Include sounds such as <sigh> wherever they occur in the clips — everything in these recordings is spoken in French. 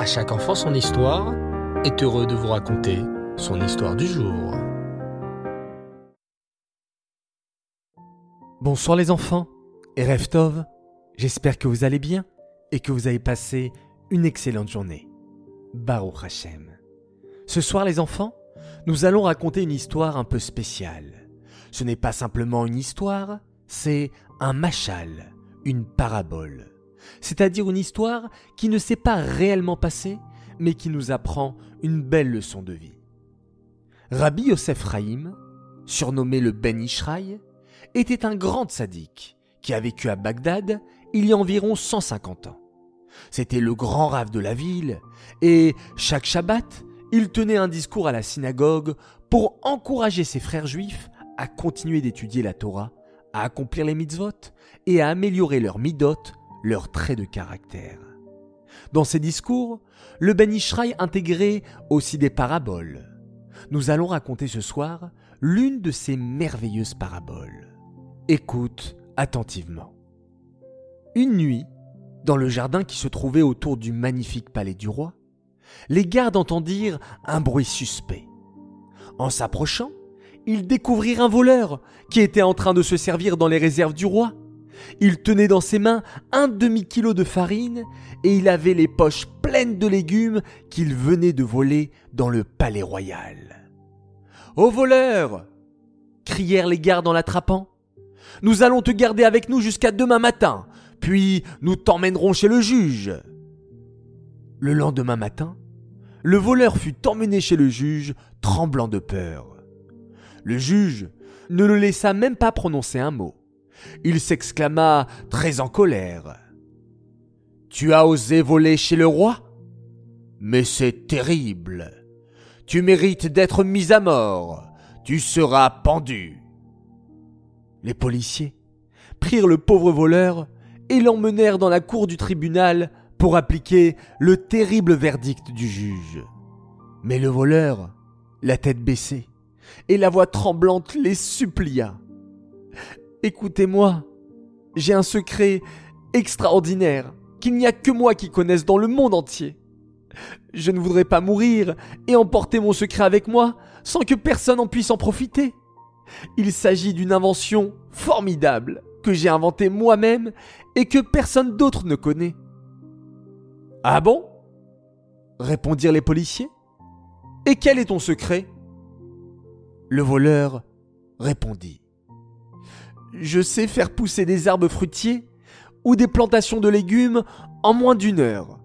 À chaque enfant son histoire est heureux de vous raconter son histoire du jour. Bonsoir les enfants et Reftov, j'espère que vous allez bien et que vous avez passé une excellente journée. Baruch Hashem. Ce soir les enfants, nous allons raconter une histoire un peu spéciale. Ce n'est pas simplement une histoire, c'est un machal, une parabole c'est-à-dire une histoire qui ne s'est pas réellement passée, mais qui nous apprend une belle leçon de vie. Rabbi Yosef Raïm, surnommé le Ben Ishraï, était un grand sadique qui a vécu à Bagdad il y a environ 150 ans. C'était le grand rave de la ville, et chaque Shabbat, il tenait un discours à la synagogue pour encourager ses frères juifs à continuer d'étudier la Torah, à accomplir les mitzvot et à améliorer leur midot leurs traits de caractère. Dans ses discours, le Ben Ishraï intégrait aussi des paraboles. Nous allons raconter ce soir l'une de ces merveilleuses paraboles. Écoute attentivement. Une nuit, dans le jardin qui se trouvait autour du magnifique palais du roi, les gardes entendirent un bruit suspect. En s'approchant, ils découvrirent un voleur qui était en train de se servir dans les réserves du roi il tenait dans ses mains un demi-kilo de farine et il avait les poches pleines de légumes qu'il venait de voler dans le palais royal. Au voleur crièrent les gardes en l'attrapant. Nous allons te garder avec nous jusqu'à demain matin, puis nous t'emmènerons chez le juge. Le lendemain matin, le voleur fut emmené chez le juge, tremblant de peur. Le juge ne le laissa même pas prononcer un mot. Il s'exclama, très en colère. Tu as osé voler chez le roi? Mais c'est terrible. Tu mérites d'être mis à mort. Tu seras pendu. Les policiers prirent le pauvre voleur et l'emmenèrent dans la cour du tribunal pour appliquer le terrible verdict du juge. Mais le voleur, la tête baissée et la voix tremblante, les supplia. Écoutez-moi, j'ai un secret extraordinaire qu'il n'y a que moi qui connaisse dans le monde entier. Je ne voudrais pas mourir et emporter mon secret avec moi sans que personne en puisse en profiter. Il s'agit d'une invention formidable que j'ai inventée moi-même et que personne d'autre ne connaît. Ah bon? Répondirent les policiers. Et quel est ton secret? Le voleur répondit je sais faire pousser des arbres fruitiers ou des plantations de légumes en moins d'une heure.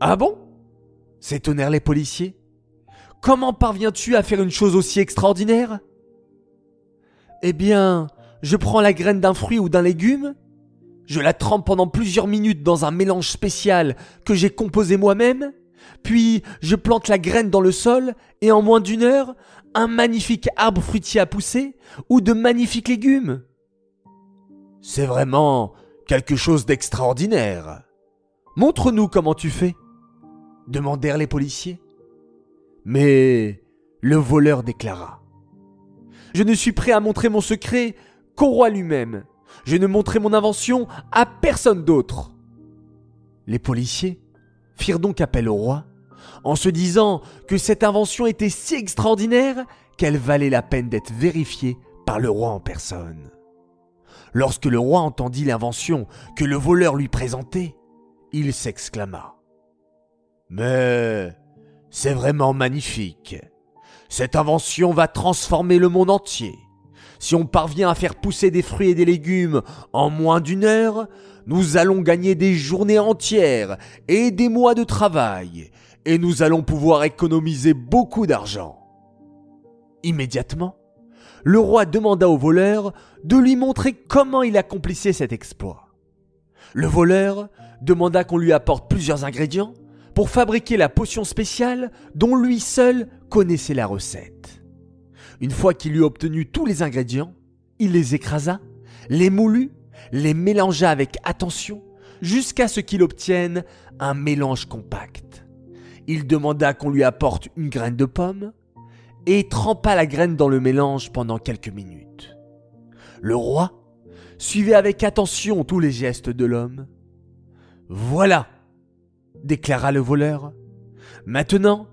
Ah bon? S'étonnèrent les policiers. Comment parviens-tu à faire une chose aussi extraordinaire? Eh bien, je prends la graine d'un fruit ou d'un légume, je la trempe pendant plusieurs minutes dans un mélange spécial que j'ai composé moi-même, puis je plante la graine dans le sol et en moins d'une heure, un magnifique arbre fruitier a poussé ou de magnifiques légumes. C'est vraiment quelque chose d'extraordinaire. Montre-nous comment tu fais, demandèrent les policiers. Mais le voleur déclara. Je ne suis prêt à montrer mon secret qu'au roi lui-même. Je ne montrerai mon invention à personne d'autre. Les policiers firent donc appel au roi en se disant que cette invention était si extraordinaire qu'elle valait la peine d'être vérifiée par le roi en personne. Lorsque le roi entendit l'invention que le voleur lui présentait, il s'exclama. Mais c'est vraiment magnifique. Cette invention va transformer le monde entier. Si on parvient à faire pousser des fruits et des légumes en moins d'une heure, nous allons gagner des journées entières et des mois de travail, et nous allons pouvoir économiser beaucoup d'argent. Immédiatement, le roi demanda au voleur de lui montrer comment il accomplissait cet exploit. Le voleur demanda qu'on lui apporte plusieurs ingrédients pour fabriquer la potion spéciale dont lui seul connaissait la recette. Une fois qu'il eut obtenu tous les ingrédients, il les écrasa, les moulut, les mélangea avec attention jusqu'à ce qu'il obtienne un mélange compact. Il demanda qu'on lui apporte une graine de pomme et trempa la graine dans le mélange pendant quelques minutes. Le roi suivait avec attention tous les gestes de l'homme. Voilà, déclara le voleur. Maintenant,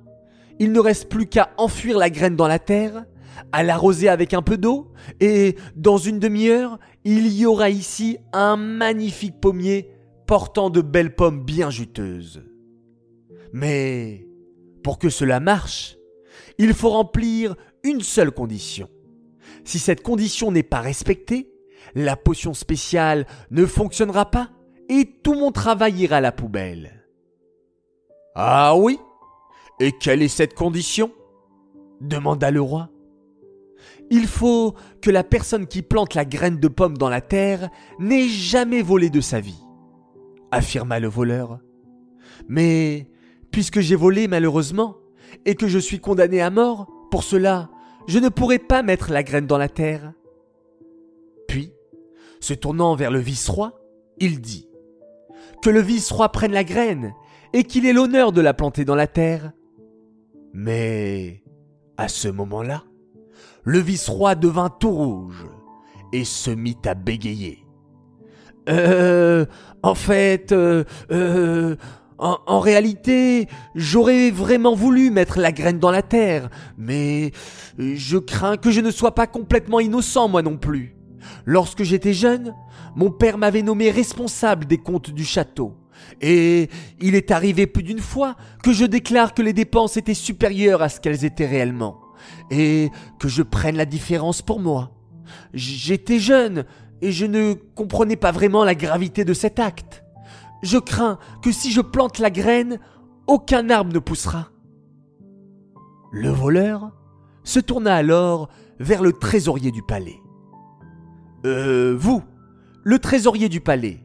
il ne reste plus qu'à enfuir la graine dans la terre, à l'arroser avec un peu d'eau, et dans une demi-heure, il y aura ici un magnifique pommier portant de belles pommes bien juteuses. Mais pour que cela marche, il faut remplir une seule condition. Si cette condition n'est pas respectée, la potion spéciale ne fonctionnera pas et tout mon travail ira à la poubelle. Ah oui? Et quelle est cette condition? demanda le roi. Il faut que la personne qui plante la graine de pomme dans la terre n'ait jamais volé de sa vie, affirma le voleur. Mais puisque j'ai volé malheureusement, et que je suis condamné à mort, pour cela, je ne pourrai pas mettre la graine dans la terre. Puis, se tournant vers le vice-roi, il dit Que le vice-roi prenne la graine et qu'il ait l'honneur de la planter dans la terre. Mais, à ce moment-là, le vice-roi devint tout rouge et se mit à bégayer. Euh, en fait, euh, euh, en, réalité, j'aurais vraiment voulu mettre la graine dans la terre, mais je crains que je ne sois pas complètement innocent moi non plus. Lorsque j'étais jeune, mon père m'avait nommé responsable des comptes du château. Et il est arrivé plus d'une fois que je déclare que les dépenses étaient supérieures à ce qu'elles étaient réellement, et que je prenne la différence pour moi. J'étais jeune, et je ne comprenais pas vraiment la gravité de cet acte. Je crains que si je plante la graine, aucun arbre ne poussera. Le voleur se tourna alors vers le trésorier du palais. Euh, vous, le trésorier du palais,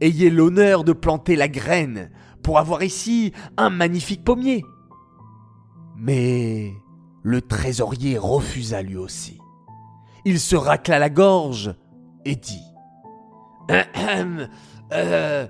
ayez l'honneur de planter la graine pour avoir ici un magnifique pommier. Mais le trésorier refusa lui aussi. Il se racla la gorge et dit <clears throat> euh,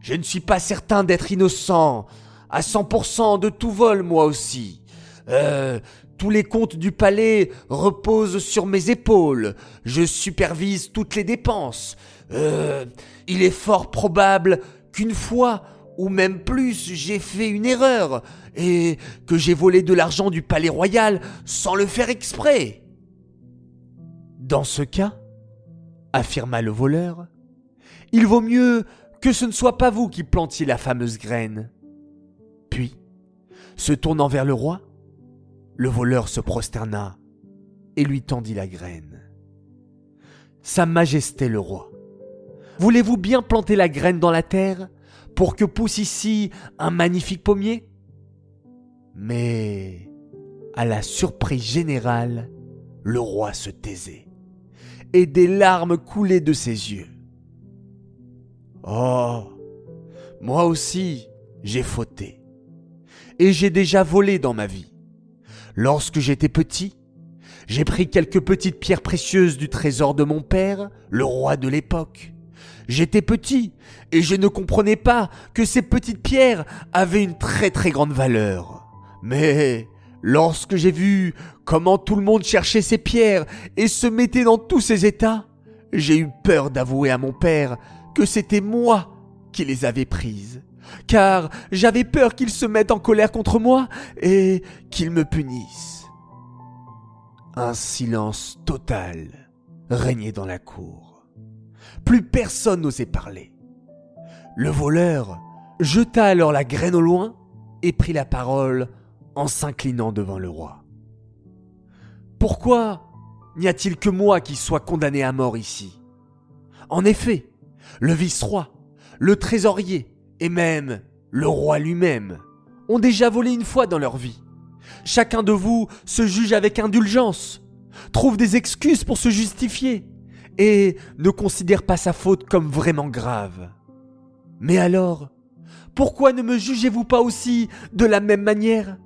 Je ne suis pas certain d'être innocent. À 100% de tout vol, moi aussi. Euh, tous les comptes du palais reposent sur mes épaules. Je supervise toutes les dépenses. Euh, il est fort probable qu'une fois, ou même plus, j'ai fait une erreur et que j'ai volé de l'argent du palais royal sans le faire exprès. Dans ce cas, affirma le voleur, il vaut mieux que ce ne soit pas vous qui plantiez la fameuse graine. Puis, se tournant vers le roi, le voleur se prosterna et lui tendit la graine. Sa Majesté le roi, voulez-vous bien planter la graine dans la terre? Pour que pousse ici un magnifique pommier Mais, à la surprise générale, le roi se taisait et des larmes coulaient de ses yeux. Oh, moi aussi, j'ai fauté. Et j'ai déjà volé dans ma vie. Lorsque j'étais petit, j'ai pris quelques petites pierres précieuses du trésor de mon père, le roi de l'époque. J'étais petit et je ne comprenais pas que ces petites pierres avaient une très très grande valeur. Mais lorsque j'ai vu comment tout le monde cherchait ces pierres et se mettait dans tous ces états, j'ai eu peur d'avouer à mon père que c'était moi qui les avais prises car j'avais peur qu'ils se mettent en colère contre moi et qu'ils me punissent. Un silence total régnait dans la cour. Plus personne n'osait parler. Le voleur jeta alors la graine au loin et prit la parole en s'inclinant devant le roi. Pourquoi n'y a-t-il que moi qui sois condamné à mort ici? En effet, le vice-roi, le trésorier et même le roi lui-même ont déjà volé une fois dans leur vie. Chacun de vous se juge avec indulgence, trouve des excuses pour se justifier et ne considère pas sa faute comme vraiment grave. Mais alors, pourquoi ne me jugez-vous pas aussi de la même manière?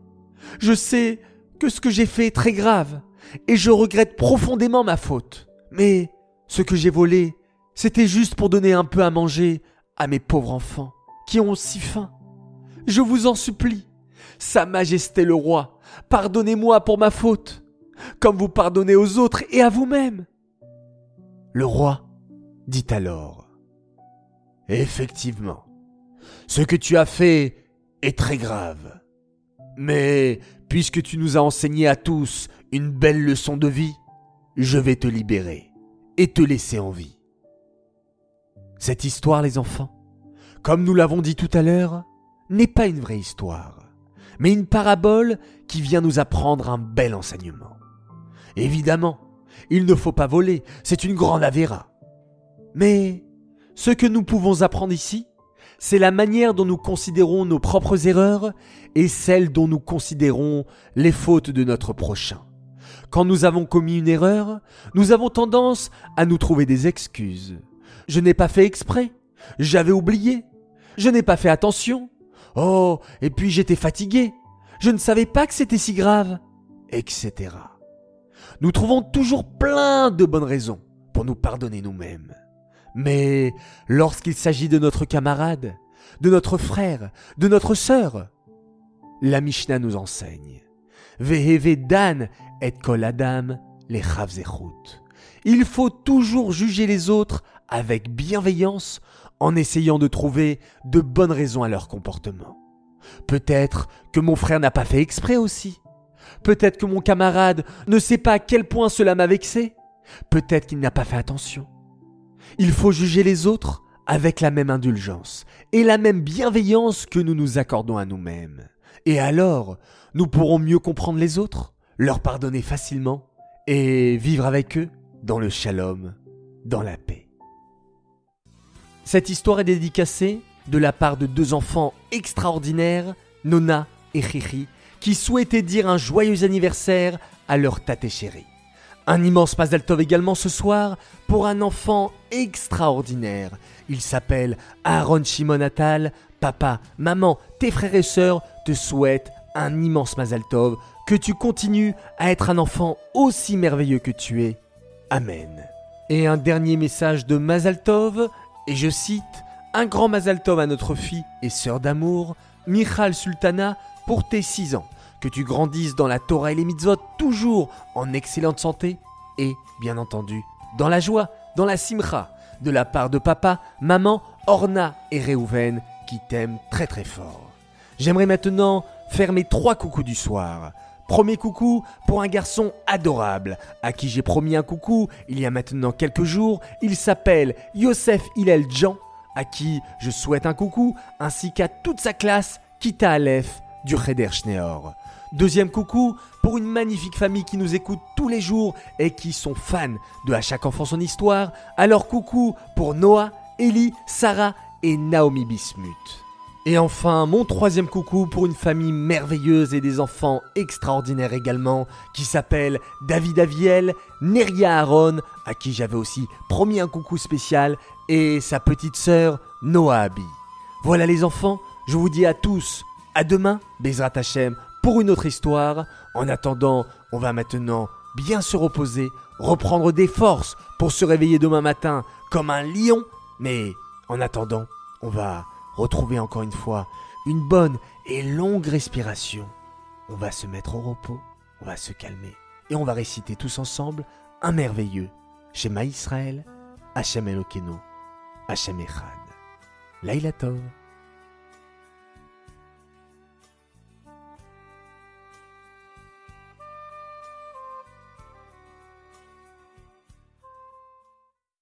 Je sais que ce que j'ai fait est très grave et je regrette profondément ma faute. Mais ce que j'ai volé, c'était juste pour donner un peu à manger à mes pauvres enfants qui ont si faim. Je vous en supplie, Sa Majesté le roi, pardonnez-moi pour ma faute, comme vous pardonnez aux autres et à vous-même. Le roi dit alors, Effectivement, ce que tu as fait est très grave. Mais puisque tu nous as enseigné à tous une belle leçon de vie, je vais te libérer et te laisser en vie. Cette histoire, les enfants, comme nous l'avons dit tout à l'heure, n'est pas une vraie histoire, mais une parabole qui vient nous apprendre un bel enseignement. Évidemment, il ne faut pas voler, c'est une grande avéra. Mais ce que nous pouvons apprendre ici, c'est la manière dont nous considérons nos propres erreurs et celle dont nous considérons les fautes de notre prochain. Quand nous avons commis une erreur, nous avons tendance à nous trouver des excuses. Je n'ai pas fait exprès, j'avais oublié, je n'ai pas fait attention. Oh, et puis j'étais fatigué, je ne savais pas que c'était si grave, etc. Nous trouvons toujours plein de bonnes raisons pour nous pardonner nous-mêmes. Mais lorsqu'il s'agit de notre camarade, de notre frère, de notre sœur, la Mishnah nous enseigne. Veheve dan et kol adam les Il faut toujours juger les autres avec bienveillance en essayant de trouver de bonnes raisons à leur comportement. Peut-être que mon frère n'a pas fait exprès aussi. Peut-être que mon camarade ne sait pas à quel point cela m'a vexé. Peut-être qu'il n'a pas fait attention. Il faut juger les autres avec la même indulgence et la même bienveillance que nous nous accordons à nous-mêmes. Et alors, nous pourrons mieux comprendre les autres, leur pardonner facilement et vivre avec eux dans le shalom, dans la paix. Cette histoire est dédicacée de la part de deux enfants extraordinaires, Nona et Riri, qui souhaitaient dire un joyeux anniversaire à leur tate chérie. Un immense Mazal également ce soir pour un enfant extraordinaire. Il s'appelle Aaron Shimon Atal. Papa, maman, tes frères et sœurs te souhaitent un immense Mazal que tu continues à être un enfant aussi merveilleux que tu es. Amen. Et un dernier message de Mazal et je cite Un grand Mazal à notre fille et sœur d'amour, Michal Sultana, pour tes 6 ans que tu grandisses dans la Torah et les mitzvot toujours en excellente santé et, bien entendu, dans la joie, dans la simcha, de la part de papa, maman, Orna et Réhouven qui t'aiment très très fort. J'aimerais maintenant faire mes trois coucous du soir. Premier coucou pour un garçon adorable, à qui j'ai promis un coucou il y a maintenant quelques jours. Il s'appelle Yosef Hillel Jean, à qui je souhaite un coucou, ainsi qu'à toute sa classe, Kita Aleph du Cheder Schneor. Deuxième coucou pour une magnifique famille qui nous écoute tous les jours et qui sont fans de À chaque enfant son histoire. Alors coucou pour Noah, Ellie, Sarah et Naomi Bismuth. Et enfin, mon troisième coucou pour une famille merveilleuse et des enfants extraordinaires également, qui s'appellent David Aviel, Neria Aaron, à qui j'avais aussi promis un coucou spécial, et sa petite sœur Noah Abi. Voilà les enfants, je vous dis à tous, à demain, Bezrat Hashem, pour une autre histoire. En attendant, on va maintenant bien se reposer, reprendre des forces pour se réveiller demain matin comme un lion. Mais en attendant, on va retrouver encore une fois une bonne et longue respiration. On va se mettre au repos, on va se calmer et on va réciter tous ensemble un merveilleux Shema Israël, Hashem Elokeinu, Hashem Echad. Laila Tov.